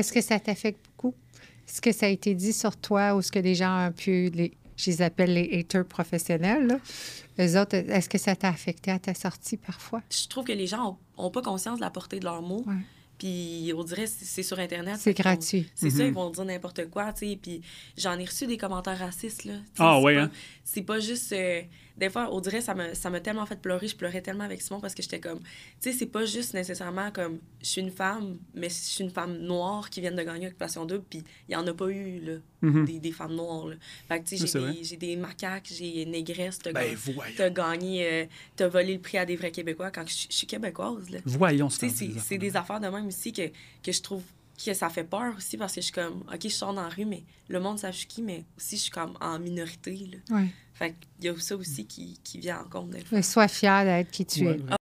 Est-ce que ça t'affecte beaucoup? Est-ce que ça a été dit sur toi ou est-ce que les gens ont pu, les, je les appelle les haters professionnels, là? eux autres, est-ce que ça t'a affecté à ta sortie parfois? Je trouve que les gens n'ont pas conscience de la portée de leurs mots. Ouais. Puis on dirait c'est c'est sur Internet. C'est gratuit. C'est ça, Mhm. ils vont dire n'importe quoi, tu sais. Puis j'en ai reçu des commentaires racistes, là. Ah ouais, pas- hein? C'est pas juste... euh, des fois, on dirait ça m'a ça m'a tellement fait pleurer. Je pleurais tellement avec Simon parce que j'étais comme... Tu sais, c'est pas juste nécessairement comme... Je suis une femme, mais je suis une femme noire qui vient de gagner Occupation Double. Puis il y en a pas eu, là, Mhm. des, des femmes noires, là. Fait que, tu sais, j'ai des, j'ai des macaques, j'ai une négresse. T'as Ben, gagné- voyons. t'as gagné... euh, t'as volé le prix à des vrais Québécois quand je, suis québécoise, là. Voyons, Tu sais, c'est c'est c'est des affaires de même aussi que, que je trouve que ça fait peur aussi parce que je suis comme, OK, je sors dans la rue, mais le monde sait je suis qui, mais aussi je suis comme en minorité. Là. Ouais. Fait qu'il y a ça aussi qui, qui vient en compte des fois. Mais sois fier d'être qui tu Ouais, es. ouais.